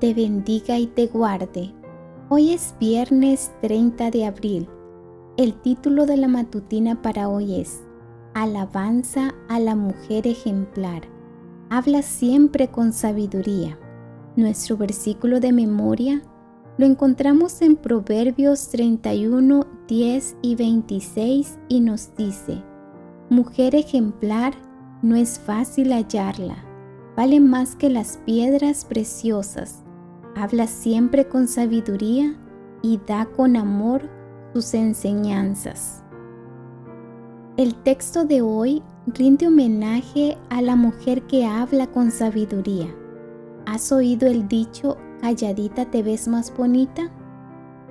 te bendiga y te guarde. Hoy es viernes 30 de abril. El título de la matutina para hoy es Alabanza a la mujer ejemplar. Habla siempre con sabiduría. Nuestro versículo de memoria lo encontramos en Proverbios 31, 10 y 26 y nos dice, Mujer ejemplar, no es fácil hallarla, vale más que las piedras preciosas habla siempre con sabiduría y da con amor sus enseñanzas. El texto de hoy rinde homenaje a la mujer que habla con sabiduría. ¿Has oído el dicho, calladita te ves más bonita?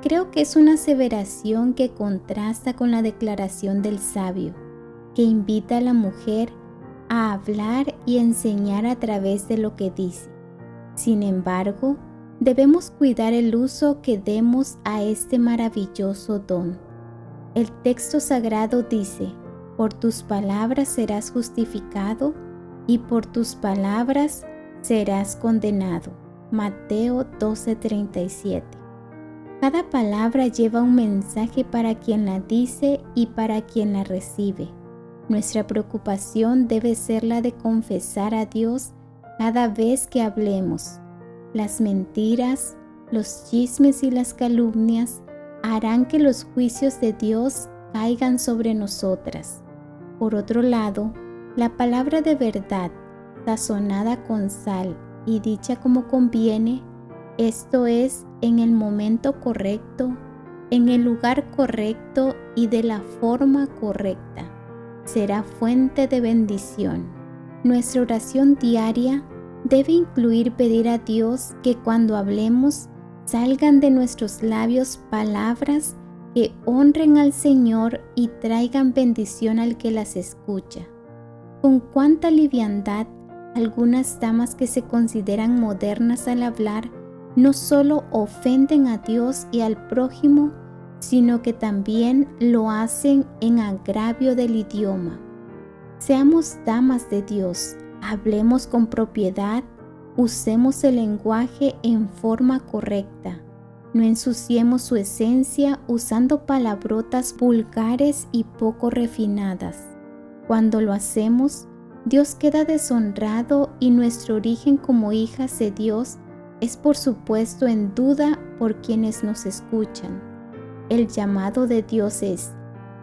Creo que es una aseveración que contrasta con la declaración del sabio, que invita a la mujer a hablar y enseñar a través de lo que dice. Sin embargo, debemos cuidar el uso que demos a este maravilloso don. El texto sagrado dice, por tus palabras serás justificado y por tus palabras serás condenado. Mateo 12:37. Cada palabra lleva un mensaje para quien la dice y para quien la recibe. Nuestra preocupación debe ser la de confesar a Dios cada vez que hablemos las mentiras, los chismes y las calumnias harán que los juicios de Dios caigan sobre nosotras. Por otro lado, la palabra de verdad, sazonada con sal y dicha como conviene, esto es, en el momento correcto, en el lugar correcto y de la forma correcta, será fuente de bendición. Nuestra oración diaria debe incluir pedir a Dios que cuando hablemos salgan de nuestros labios palabras que honren al Señor y traigan bendición al que las escucha. Con cuánta liviandad algunas damas que se consideran modernas al hablar no solo ofenden a Dios y al prójimo, sino que también lo hacen en agravio del idioma. Seamos damas de Dios, Hablemos con propiedad, usemos el lenguaje en forma correcta. No ensuciemos su esencia usando palabrotas vulgares y poco refinadas. Cuando lo hacemos, Dios queda deshonrado y nuestro origen como hijas de Dios es por supuesto en duda por quienes nos escuchan. El llamado de Dios es,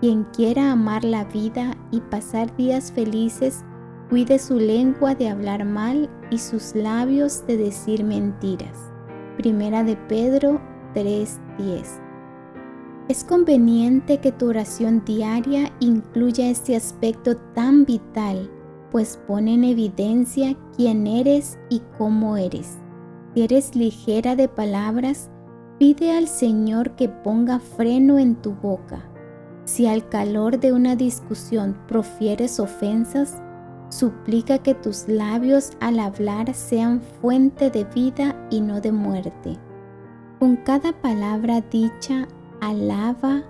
quien quiera amar la vida y pasar días felices, Cuide su lengua de hablar mal y sus labios de decir mentiras. Primera de Pedro 3:10. Es conveniente que tu oración diaria incluya este aspecto tan vital, pues pone en evidencia quién eres y cómo eres. Si eres ligera de palabras, pide al Señor que ponga freno en tu boca. Si al calor de una discusión profieres ofensas, Suplica que tus labios al hablar sean fuente de vida y no de muerte. Con cada palabra dicha, alaba,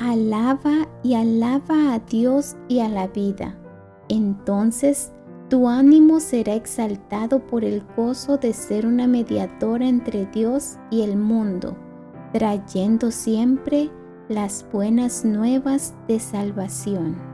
alaba y alaba a Dios y a la vida. Entonces tu ánimo será exaltado por el gozo de ser una mediadora entre Dios y el mundo, trayendo siempre las buenas nuevas de salvación.